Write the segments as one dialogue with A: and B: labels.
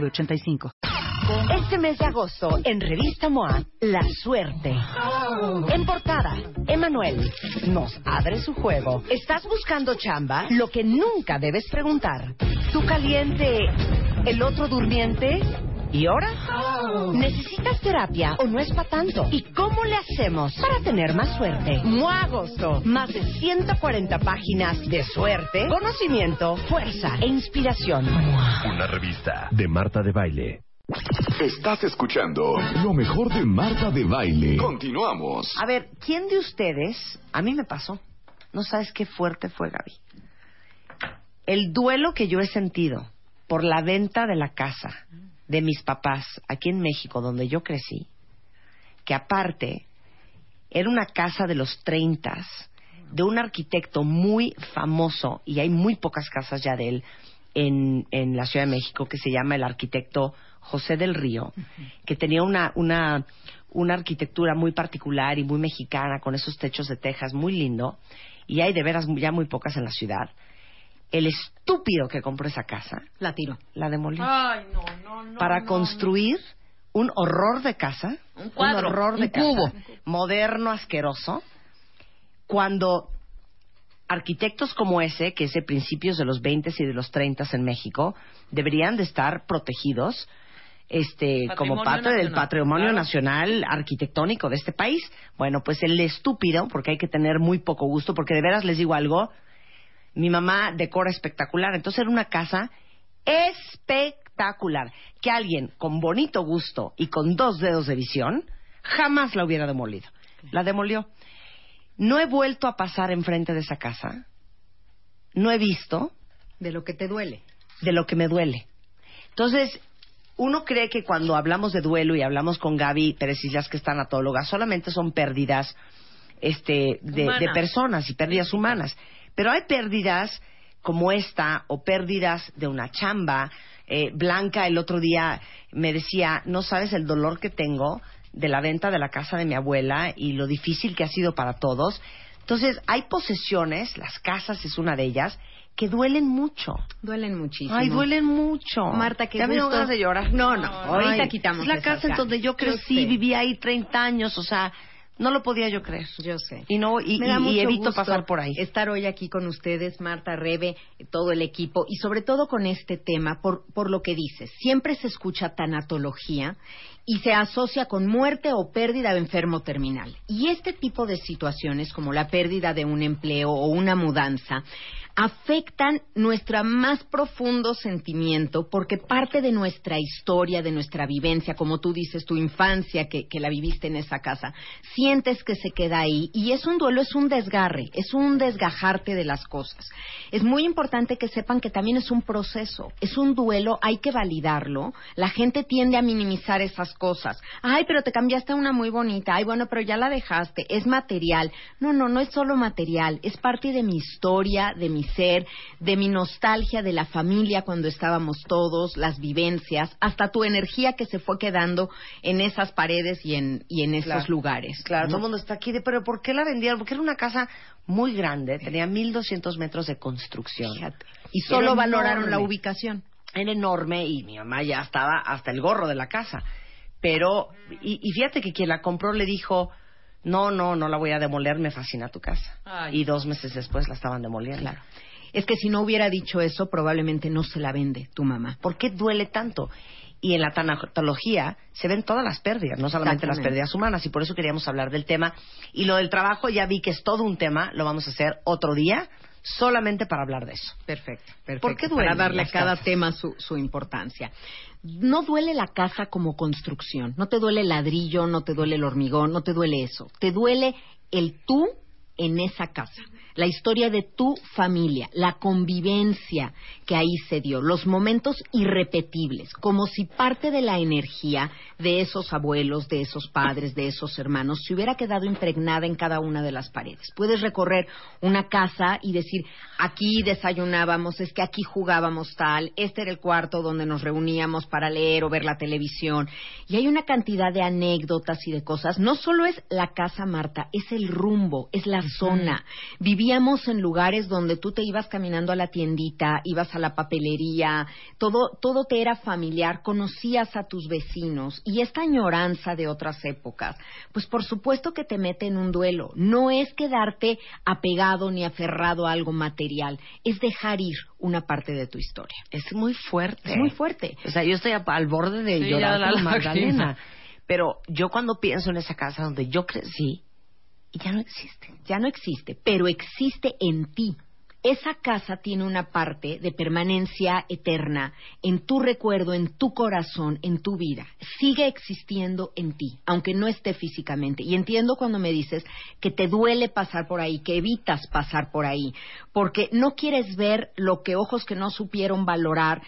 A: 906985.
B: Este mes de agosto, en Revista MOA, La Suerte. En portada, Emanuel nos abre su juego. ¿Estás buscando chamba? Lo que nunca debes preguntar. ¿Tú caliente, el otro durmiente? ¿Y ahora? ¿Necesitas terapia o no es para tanto? ¿Y cómo le hacemos para tener más suerte? MOA Agosto. Más de 140 páginas de suerte, conocimiento, fuerza e inspiración.
C: Una revista de Marta de Baile. Estás escuchando lo mejor de Marta de Baile. Continuamos.
B: A ver, ¿quién de ustedes, a mí me pasó, no sabes qué fuerte fue Gaby? El duelo que yo he sentido por la venta de la casa de mis papás aquí en México, donde yo crecí, que aparte era una casa de los treintas, de un arquitecto muy famoso, y hay muy pocas casas ya de él en, en la Ciudad de México, que se llama el arquitecto José del Río, que tenía una, una, una arquitectura muy particular y muy mexicana, con esos techos de tejas muy lindo, y hay de veras ya muy pocas en la ciudad. El estúpido que compró esa casa
D: La tiro.
B: la demolió
D: Ay, no, no, no.
B: para
D: no,
B: construir un horror de casa,
D: Un cuadro,
B: horror de
D: un
B: casa,
D: cubo.
B: moderno, asqueroso, cuando arquitectos como ese, que es de principios de los 20 y de los 30 en México, deberían de estar protegidos este como
D: Patrimonio
B: parte del
D: nacional,
B: patrimonio
D: claro.
B: nacional arquitectónico de este país. Bueno, pues el estúpido, porque hay que tener muy poco gusto, porque de veras les digo algo, mi mamá decora espectacular, entonces era una casa espectacular, que alguien con bonito gusto y con dos dedos de visión jamás la hubiera demolido. La demolió. No he vuelto a pasar enfrente de esa casa. No he visto
D: De lo que te duele.
B: de lo que me duele. Entonces, uno cree que cuando hablamos de duelo y hablamos con Gaby Pérez Islas, que es tanatóloga, solamente son pérdidas este, de, personas y pérdidas humanas. Pero hay pérdidas como esta o pérdidas de una chamba. Eh, Blanca el otro día me decía, no sabes el dolor que tengo de la venta de la casa de mi abuela y lo difícil que ha sido para todos. Entonces, hay posesiones, las casas es una de ellas, que duelen mucho.
D: Duelen muchísimo.
B: Ay, duelen mucho.
D: Marta, qué
B: ya me dio
D: gusto.
B: ganas de llorar.
D: No, no, ahorita quitamos
B: Es la casa en donde yo crecí,
D: sé.
B: vivía ahí 30 años, o sea, no lo podía yo creer.
D: Yo sé.
B: Y no y, evito pasar por ahí.
D: Estar hoy aquí con ustedes, Marta, Rebe, todo el equipo y sobre todo con este tema, por, por lo que dices. Siempre se escucha tanatología y se asocia con muerte o pérdida de enfermo terminal. Y este tipo de situaciones, como la pérdida de un empleo o una mudanza, afectan nuestro más profundo sentimiento porque parte de nuestra historia, de nuestra vivencia, como tú dices, tu infancia que, que la viviste en esa casa, sientes que se queda ahí y es un duelo, es un desgarre, es un desgajarte de las cosas. Es muy importante que sepan que también es un proceso, es un duelo, hay que validarlo. La gente tiende a minimizar esas cosas. Ay, pero te cambiaste a una muy bonita. Ay, bueno, pero ya la dejaste. Es material. No, no, no es solo material. Es parte de mi historia, de mi ser, de mi nostalgia de la familia cuando estábamos todos, las vivencias, hasta tu energía que se fue quedando en esas paredes y en, y en esos
B: Claro.
D: lugares.
B: Claro,
D: ¿no?
B: todo el mundo está aquí de, pero ¿por qué la vendieron? Porque era una casa muy grande, tenía 1200 metros de construcción.
D: Fíjate. Y solo valoraron la ubicación.
B: Era enorme y mi mamá ya estaba hasta el gorro de la casa. Pero, y, y fíjate que quien la compró le dijo, no, no, no la voy a demoler, me fascina tu casa.
D: Ay.
B: Y dos meses después la estaban demoliendo.
D: Claro. Es que si no hubiera dicho eso, probablemente no se la vende tu mamá.
B: ¿Por qué duele tanto? Y en la tanatología se ven todas las pérdidas, no solamente las pérdidas humanas, y por eso queríamos hablar del tema. Y lo del trabajo ya vi que es todo un tema, lo vamos a hacer otro día, solamente para hablar de eso.
D: Perfecto, perfecto.
B: ¿Por qué duelen
D: Para darle a cada
B: casas?
D: tema su, su importancia. No duele la casa como construcción, no te duele el ladrillo, no te duele el hormigón, no te duele eso. Te duele el tú en esa casa. La historia de tu familia, la convivencia que ahí se dio, los momentos irrepetibles, como si parte de la energía de esos abuelos, de esos padres, de esos hermanos, se hubiera quedado impregnada en cada una de las paredes. Puedes recorrer una casa y decir, aquí desayunábamos, es que aquí jugábamos tal, este era el cuarto donde nos reuníamos para leer o ver la televisión. Y hay una cantidad de anécdotas y de cosas. No solo es la casa, Marta, es el rumbo, es la zona. Vivíamos en lugares donde tú te ibas caminando a la tiendita, ibas a la papelería, todo, todo te era familiar, conocías a tus vecinos y esta añoranza de otras épocas, pues por supuesto que te mete en un duelo. No es quedarte apegado ni aferrado a algo material, es dejar ir una parte de tu historia.
B: Es muy fuerte.
D: Es muy fuerte.
B: O sea, yo estoy al borde de llorar la, Magdalena. Pero yo cuando pienso en esa casa donde yo crecí, ya no existe.
D: Ya no existe, pero existe en ti esa casa tiene una parte de permanencia eterna en tu recuerdo, en tu corazón, en tu vida. Sigue existiendo en ti, aunque no esté físicamente. Y entiendo cuando me dices que te duele pasar por ahí, que evitas pasar por ahí, porque no quieres ver lo que ojos que no supieron valorar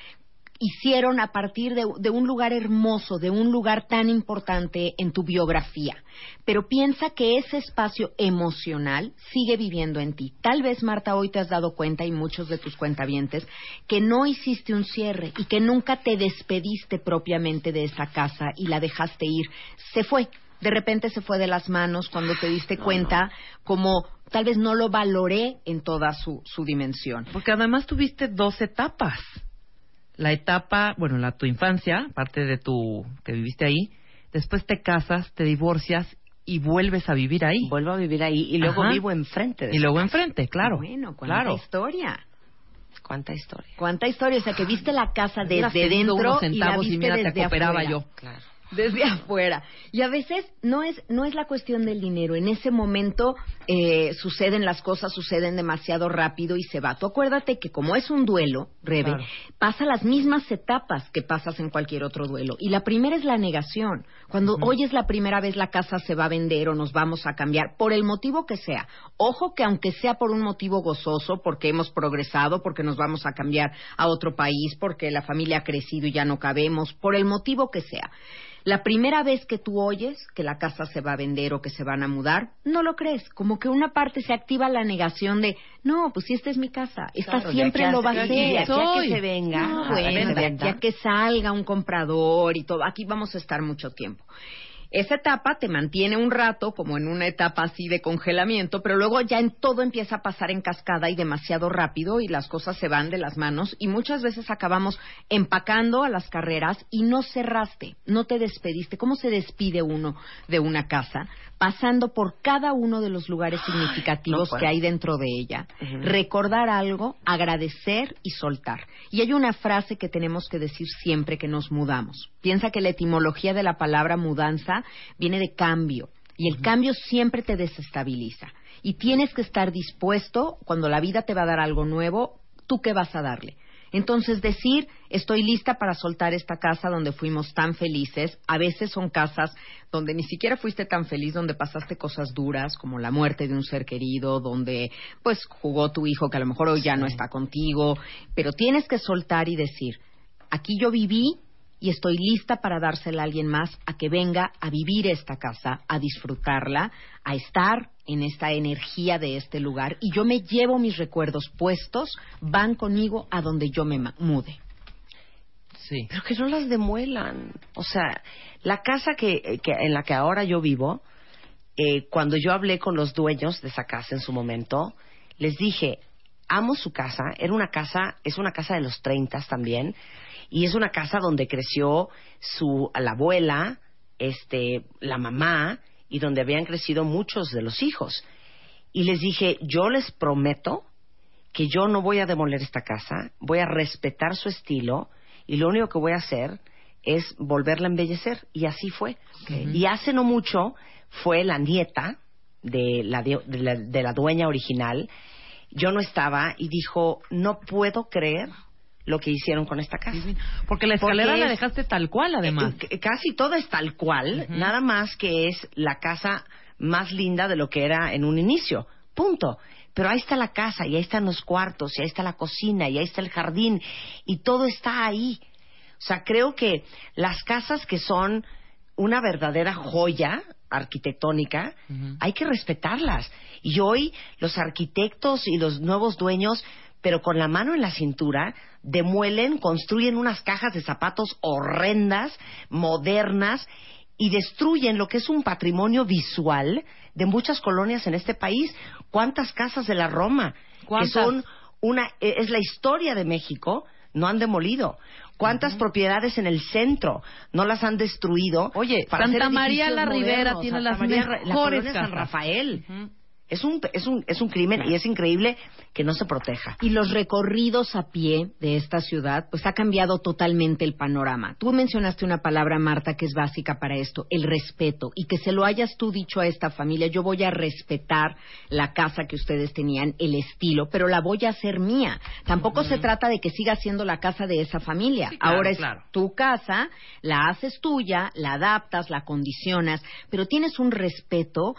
D: hicieron a partir de, un lugar hermoso, de un lugar tan importante en tu biografía. Pero piensa que ese espacio emocional sigue viviendo en ti. Tal vez, Marta, hoy te has dado cuenta, y muchos de tus cuentavientes, que no hiciste un cierre y que nunca te despediste propiamente de esa casa y la dejaste ir. Se fue. De repente se fue de las manos cuando te diste cuenta, como tal vez no lo valoré en toda su, su dimensión.
E: Porque además tuviste dos etapas la etapa, bueno, la tu infancia, parte de tu que viviste ahí, después te casas, te divorcias y vuelves a vivir ahí.
B: Vuelvo a vivir ahí y luego vivo enfrente.
E: De y luego enfrente, claro.
D: Bueno, cuánta historia.
B: Cuánta historia.
D: Cuánta historia, o sea, que viste la casa desde dentro y la viste y mira, desde te
E: yo.
D: Claro desde afuera. Y a veces no es, no es la cuestión del dinero. En ese momento eh, suceden las cosas, suceden demasiado rápido y se va. Tú acuérdate que como es un duelo, Rebe, pasa las mismas etapas que pasas en cualquier otro duelo. Y la primera es la negación. Cuando hoy es la primera vez la casa se va a vender o nos vamos a cambiar, por el motivo que sea. Ojo que aunque sea por un motivo gozoso, porque hemos progresado, porque nos vamos a cambiar a otro país, porque la familia ha crecido y ya no cabemos, por el motivo que sea. La primera vez que tú oyes que la casa se va a vender o que se van a mudar, no lo crees. Como que una parte se activa la negación de, no, pues si esta es mi casa, esta siempre lo va a ser.
B: Ya que se venga,
D: ya que salga un comprador y todo, aquí vamos a estar mucho tiempo. Esa etapa te mantiene un rato como en una etapa así de congelamiento, pero luego ya en todo empieza a pasar en cascada y demasiado rápido y las cosas se van de las manos y muchas veces acabamos empacando a las carreras y no cerraste, no te despediste. ¿Cómo se despide uno de una casa? pasando por cada uno de los lugares significativos que hay dentro de ella, recordar algo, agradecer y soltar. Y hay una frase que tenemos que decir siempre que nos mudamos. Piensa que la etimología de la palabra mudanza viene de cambio. Y el cambio siempre te desestabiliza. Y tienes que estar dispuesto, cuando la vida te va a dar algo nuevo, ¿tú qué vas a darle? Entonces decir, estoy lista para soltar esta casa donde fuimos tan felices, a veces son casas donde ni siquiera fuiste tan feliz, donde pasaste cosas duras como la muerte de un ser querido, donde pues jugó tu hijo que a lo mejor hoy ya no está contigo, pero tienes que soltar y decir, aquí yo viví y estoy lista para dársela a alguien más a que venga a vivir esta casa, a disfrutarla, a estar en esta energía de este lugar y yo me llevo mis recuerdos puestos, van conmigo a donde yo me mude.
B: Sí. Pero que no las demuelan. O sea, la casa que, en la que ahora yo vivo, eh, cuando yo hablé con los dueños de esa casa en su momento, les dije, amo su casa, era una casa, es una casa de los treintas también, y es una casa donde creció su la abuela, este, la mamá y donde habían crecido muchos de los hijos. Y les dije, yo les prometo que yo no voy a demoler esta casa, voy a respetar su estilo y lo único que voy a hacer es volverla a embellecer. Y así fue. Y hace no mucho fue la nieta de la, de la dueña original. Yo no estaba y dijo, no puedo creer lo que hicieron con esta casa.
E: Porque la escalera la dejaste tal cual, además.
B: Eh, casi todo es tal cual, nada más que es la casa más linda de lo que era en un inicio. Punto. pero ahí está la casa, y ahí están los cuartos, y ahí está la cocina, y ahí está el jardín, y todo está ahí. O sea, creo que las casas que son una verdadera joya arquitectónica, hay que respetarlas. Y hoy los arquitectos y los nuevos dueños, pero con la mano en la cintura, demuelen, construyen unas cajas de zapatos horrendas, modernas, y destruyen lo que es un patrimonio visual de muchas colonias en este país. ¿Cuántas casas de la Roma? Que son una, e, es la historia de México, no han demolido. ¿Cuántas propiedades en el centro no las han destruido?
E: Oye, Santa María la Ribera tiene las mejores
B: la San Rafael. Es un, es un, es un crimen y es increíble que no se proteja.
D: Y los recorridos a pie de esta ciudad, pues ha cambiado totalmente el panorama. Tú mencionaste una palabra, Marta, que es básica para esto, el respeto. Y que se lo hayas tú dicho a esta familia, yo voy a respetar la casa que ustedes tenían, el estilo, pero la voy a hacer mía. Tampoco se trata de que siga siendo la casa de esa familia. Ahora es tu casa, la haces tuya, la adaptas, la condicionas, pero tienes un respeto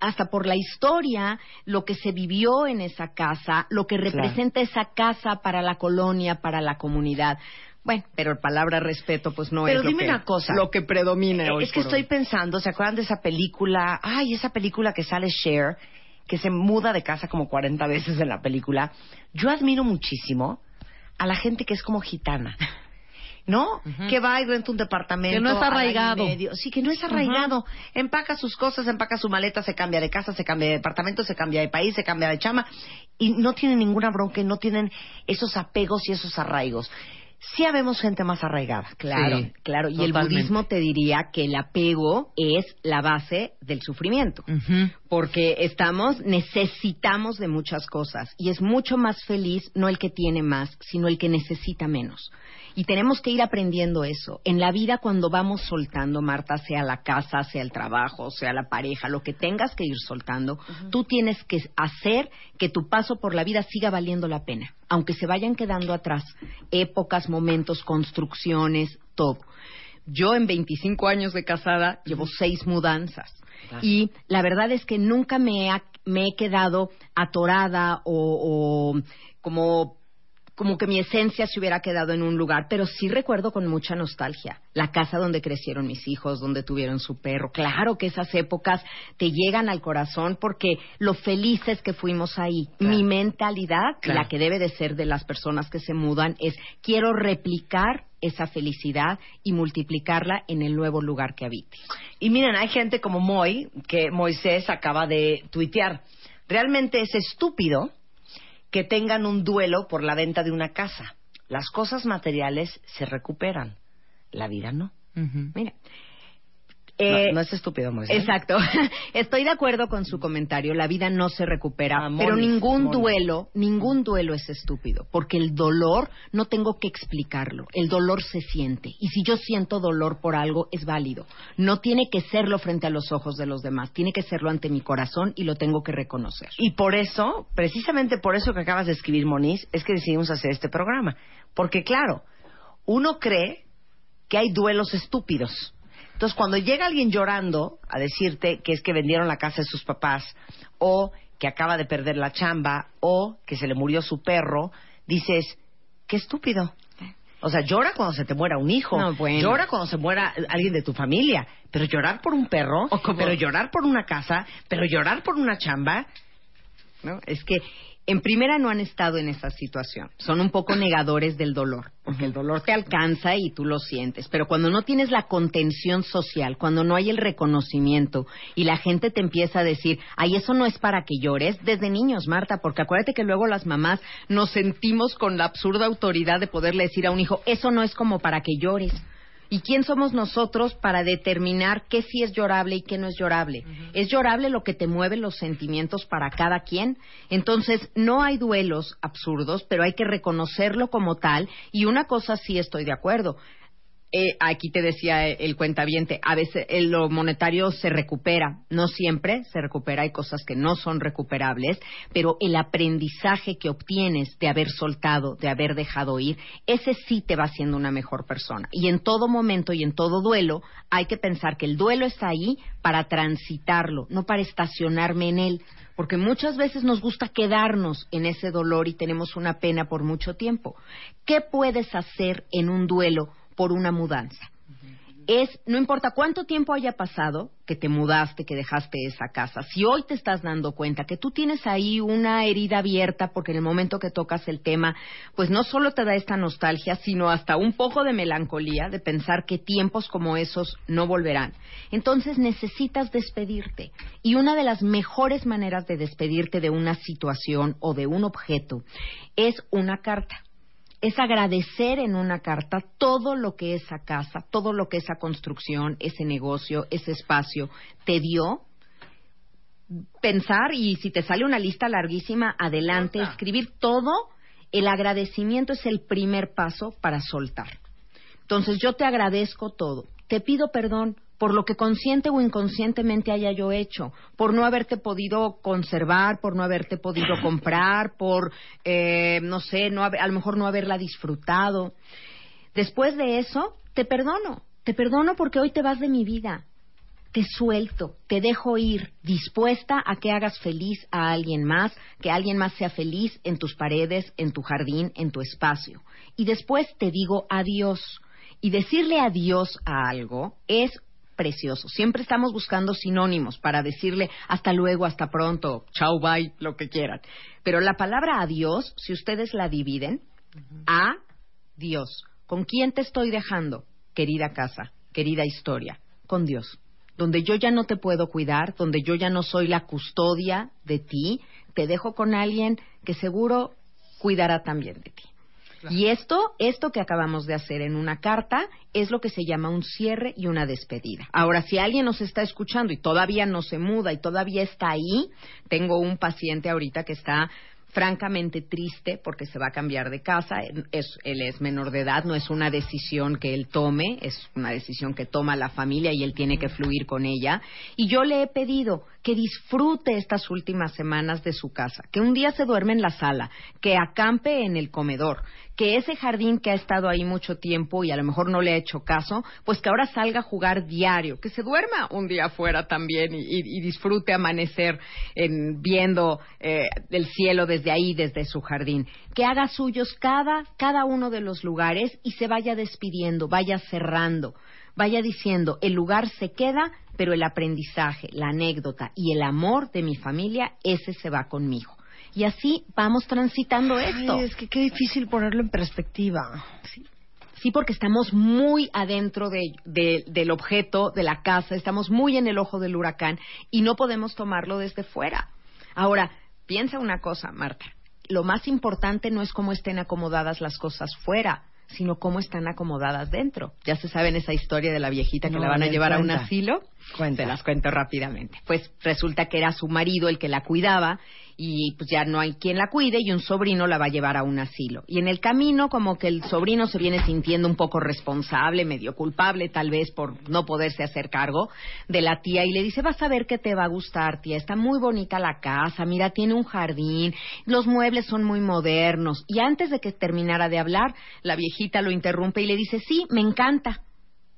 D: hasta por la historia, lo que se vivió en esa casa, lo que representa esa casa para la colonia, para la comunidad. Bueno, pero palabra respeto, pues no
B: es
D: lo que,
B: una cosa.
D: lo que predomina
B: hoy. Es que estoy pensando, ¿se acuerdan de esa película? Ay, esa película que sale Cher, que se muda de casa como 40 veces en la película. Yo admiro muchísimo a la gente que es como gitana. ¿No? Que va y renta un departamento.
E: Que no es arraigado.
B: Sí, que no es arraigado. Empaca sus cosas, empaca su maleta, se cambia de casa, se cambia de departamento, se cambia de país, se cambia de chama. Y no tienen ninguna bronca, no tienen esos apegos y esos arraigos sí habemos gente más arraigada.
D: Claro, claro. Y el budismo te diría que el apego es la base del sufrimiento. Porque estamos, necesitamos de muchas cosas. Y es mucho más feliz no el que tiene más, sino el que necesita menos. Y tenemos que ir aprendiendo eso. En la vida, cuando vamos soltando, Marta, sea la casa, sea el trabajo, sea la pareja, lo que tengas que ir soltando, tú tienes que hacer que tu paso por la vida siga valiendo la pena, aunque se vayan quedando atrás épocas, momentos, construcciones, todo. Yo en 25 años de casada llevo seis mudanzas. Y la verdad es que nunca me, he quedado atorada o, o como como que mi esencia se hubiera quedado en un lugar, pero sí recuerdo con mucha nostalgia la casa donde crecieron mis hijos, donde tuvieron su perro. Claro que esas épocas te llegan al corazón porque lo felices que fuimos ahí. Mi mentalidad, la que debe de ser de las personas que se mudan, es quiero replicar esa felicidad y multiplicarla en el nuevo lugar que habite.
B: Y miren, hay gente como Moy, que Moisés acaba de tuitear. Realmente es estúpido que tengan un duelo por la venta de una casa. Las cosas materiales se recuperan, la vida no.
D: Mira,
B: eh, no, es estúpido, Moisés.
D: Exacto. Estoy de acuerdo con su comentario. La vida no se recupera, pero ningún duelo, ningún duelo es estúpido, porque el dolor no tengo que explicarlo. El dolor se siente y si yo siento dolor por algo es válido. No tiene que serlo frente a los ojos de los demás, tiene que serlo ante mi corazón y lo tengo que reconocer.
B: Y por eso, precisamente por eso que acabas de escribir, Moniz, es que decidimos hacer este programa, porque claro, uno cree que hay duelos estúpidos entonces, cuando llega alguien llorando a decirte que es que vendieron la casa de sus papás, o que acaba de perder la chamba, o que se le murió su perro, dices, qué estúpido. O sea, llora cuando se te muera un hijo, llora cuando se muera alguien de tu familia, pero llorar por un perro, pero llorar por una casa, pero llorar por una chamba,
D: ¿no? Es que en primera no han estado en esa situación. Son un poco negadores del dolor, porque el dolor te alcanza y tú lo sientes. Pero cuando no tienes la contención social, cuando no hay el reconocimiento y la gente te empieza a decir, ay, eso no es para que llores, desde niños, Marta, porque acuérdate que luego las mamás nos sentimos con la absurda autoridad de poderle decir a un hijo, eso no es como para que llores. ¿Y quién somos nosotros para determinar qué sí es llorable y qué no es llorable? Es llorable lo que te mueve los sentimientos para cada quien. Entonces, no hay duelos absurdos, pero hay que reconocerlo como tal. Y una cosa sí estoy de acuerdo. Eh, aquí te decía el cuentaviente, a veces lo monetario se recupera, no siempre se recupera, hay cosas que no son recuperables, pero el aprendizaje que obtienes de haber soltado, de haber dejado ir, ese sí te va haciendo una mejor persona. Y en todo momento y en todo duelo hay que pensar que el duelo está ahí para transitarlo, no para estacionarme en él porque muchas veces nos gusta quedarnos en ese dolor y tenemos una pena por mucho tiempo. ¿Qué puedes hacer en un duelo por una mudanza. Es, no importa cuánto tiempo haya pasado que te mudaste, que dejaste esa casa, si hoy te estás dando cuenta que tú tienes ahí una herida abierta porque en el momento que tocas el tema, pues no solo te da esta nostalgia, sino hasta un poco de melancolía de pensar que tiempos como esos no volverán. Entonces necesitas despedirte. Y una de las mejores maneras de despedirte de una situación o de un objeto es una carta es agradecer en una carta todo lo que esa casa, todo lo que esa construcción, ese negocio, ese espacio te dio. Pensar y si te sale una lista larguísima, adelante, escribir todo. El agradecimiento es el primer paso para soltar. Entonces yo te agradezco todo. Te pido perdón por lo que consciente o inconscientemente haya yo hecho, por no haberte podido conservar, por no haberte podido comprar, por, eh, no sé, no a lo mejor no haberla disfrutado. Después de eso, te perdono, te perdono porque hoy te vas de mi vida, te suelto, te dejo ir, dispuesta a que hagas feliz a alguien más, que alguien más sea feliz en tus paredes, en tu jardín, en tu espacio. Y después te digo adiós. Y decirle adiós a algo es precioso. Siempre estamos buscando sinónimos para decirle hasta luego, hasta pronto, chao, bye, lo que quieran. Pero la palabra adiós, si ustedes la dividen, a Dios. ¿Con quién te estoy dejando, querida casa, querida historia? Con Dios. Donde yo ya no te puedo cuidar, donde yo ya no soy la custodia de ti, te dejo con alguien que seguro cuidará también de ti. Y esto, esto que acabamos de hacer en una carta, es lo que se llama un cierre y una despedida. Ahora, si alguien nos está escuchando y todavía no se muda y todavía está ahí, tengo un paciente ahorita que está francamente triste porque se va a cambiar de casa. Es, él es menor de edad, no es una decisión que él tome, es una decisión que toma la familia y él tiene que fluir con ella. Y yo le he pedido que disfrute estas últimas semanas de su casa, que un día se duerme en la sala, que acampe en el comedor, que ese jardín que ha estado ahí mucho tiempo y a lo mejor no le ha hecho caso, pues que ahora salga a jugar diario, que se duerma un día afuera también y, disfrute amanecer en, viendo eh, el cielo desde ahí, desde su jardín, que haga suyos cada, cada uno de los lugares y se vaya despidiendo, vaya cerrando, vaya diciendo, el lugar se queda, pero el aprendizaje, la anécdota y el amor de mi familia, ese se va conmigo. Y así vamos transitando esto.
B: Es que qué difícil ponerlo en perspectiva.
D: Sí. porque estamos muy adentro del objeto, de la casa, estamos muy en el ojo del huracán y no podemos tomarlo desde fuera. Ahora, piensa una cosa, Marta. Lo más importante no es cómo estén acomodadas las cosas fuera, sino cómo están acomodadas dentro. Ya se saben esa historia de la viejita que la van a llevar a un asilo. Te las cuento rápidamente. Pues resulta que era su marido el que la cuidaba y pues ya no hay quien la cuide y un sobrino la va a llevar a un asilo. Y en el camino como que el sobrino se viene sintiendo un poco responsable, medio culpable tal vez por no poderse hacer cargo de la tía y le dice, vas a ver que te va a gustar tía, está muy bonita la casa, mira, tiene un jardín, los muebles son muy modernos. Y antes de que terminara de hablar, la viejita lo interrumpe y le dice, sí, me encanta.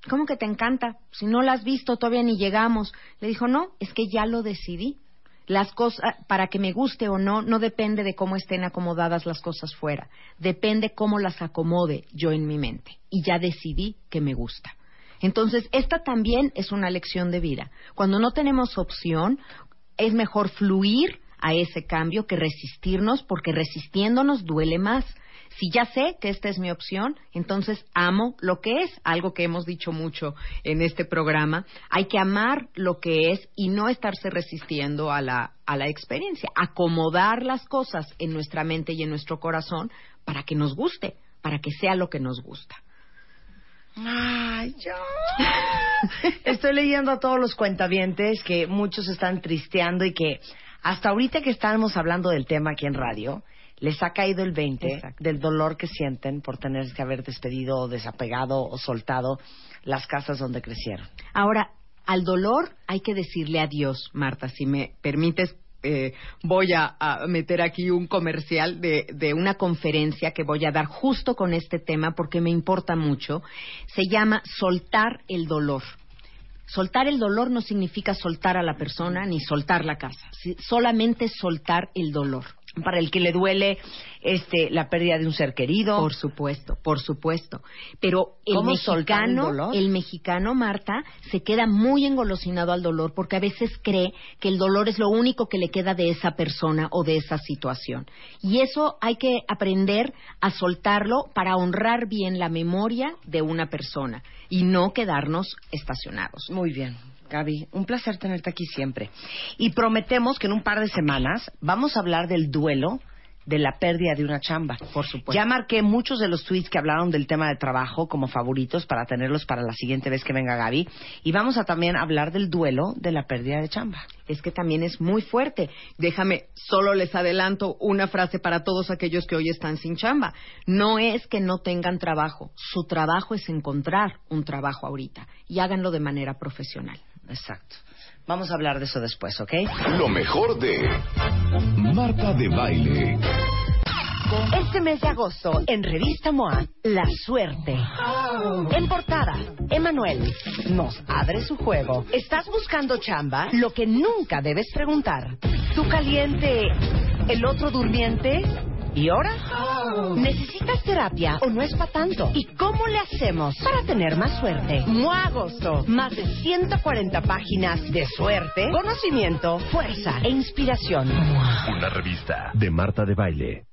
D: ¿Cómo que te encanta? Si no la has visto, todavía ni llegamos. Le dijo, no, es que ya lo decidí. Las cosas, para que me guste o no, no depende de cómo estén acomodadas las cosas fuera. Depende cómo las acomode yo en mi mente. Y ya decidí que me gusta. Entonces, esta también es una lección de vida. Cuando no tenemos opción, es mejor fluir a ese cambio que resistirnos, porque resistiéndonos duele más. Si ya sé que esta es mi opción, entonces amo lo que es, algo que hemos dicho mucho en este programa. Hay que amar lo que es y no estarse resistiendo a la, a la experiencia, acomodar las cosas en nuestra mente y en nuestro corazón para que nos guste, para que sea lo que nos gusta.
B: Ay, yo. Estoy leyendo a todos los cuentavientes que muchos están tristeando y que Hasta ahorita que estábamos hablando del tema aquí en radio, les ha caído el 20
D: Exacto.
B: del dolor que sienten por tener que haber despedido o desapegado o soltado las casas donde crecieron.
D: Ahora, al dolor hay que decirle adiós, Marta, si me permites. eh, voy a, a meter aquí un comercial de, de una conferencia que voy a dar justo con este tema porque me importa mucho. Se llama Soltar el dolor. Soltar el dolor no significa soltar a la persona ni soltar la casa, solamente soltar el dolor.
B: Para el que le duele este, la pérdida de un ser querido.
D: Por supuesto, por supuesto. Pero el
B: ¿Cómo soltar el
D: mexicano,
B: dolor?
D: el mexicano, Marta, se queda muy engolosinado al dolor porque a veces cree que el dolor es lo único que le queda de esa persona o de esa situación. Y eso hay que aprender a soltarlo para honrar bien la memoria de una persona y no quedarnos estacionados.
B: Muy bien, Gaby, un placer tenerte aquí siempre. Y prometemos que en un par de semanas vamos a hablar del duelo de la pérdida de una chamba.
D: Por supuesto.
B: Ya marqué muchos de los tweets que hablaron del tema de trabajo como favoritos para tenerlos para la siguiente vez que venga Gaby. Y vamos a también hablar del duelo de la pérdida de chamba.
D: es que también es muy fuerte. Déjame, solo les adelanto una frase para todos aquellos que hoy están sin chamba. No es que no tengan trabajo, su trabajo es encontrar un trabajo ahorita y háganlo de manera profesional.
B: Exacto. Vamos a hablar de eso después, ¿ok?
C: Lo mejor de Marta de Baile.
B: Este mes de agosto, en Revista MOA, La Suerte. En portada, Emanuel nos abre su juego. ¿Estás buscando chamba? Lo que nunca debes preguntar. ¿Tú caliente? ¿El otro durmiente? ¿Y ahora? ¿Necesitas terapia o no es para tanto? ¿Y cómo le hacemos para tener más suerte? MOA Agosto. Más de 140 páginas de suerte, conocimiento, fuerza e inspiración.
C: Una revista de Marta de Baile.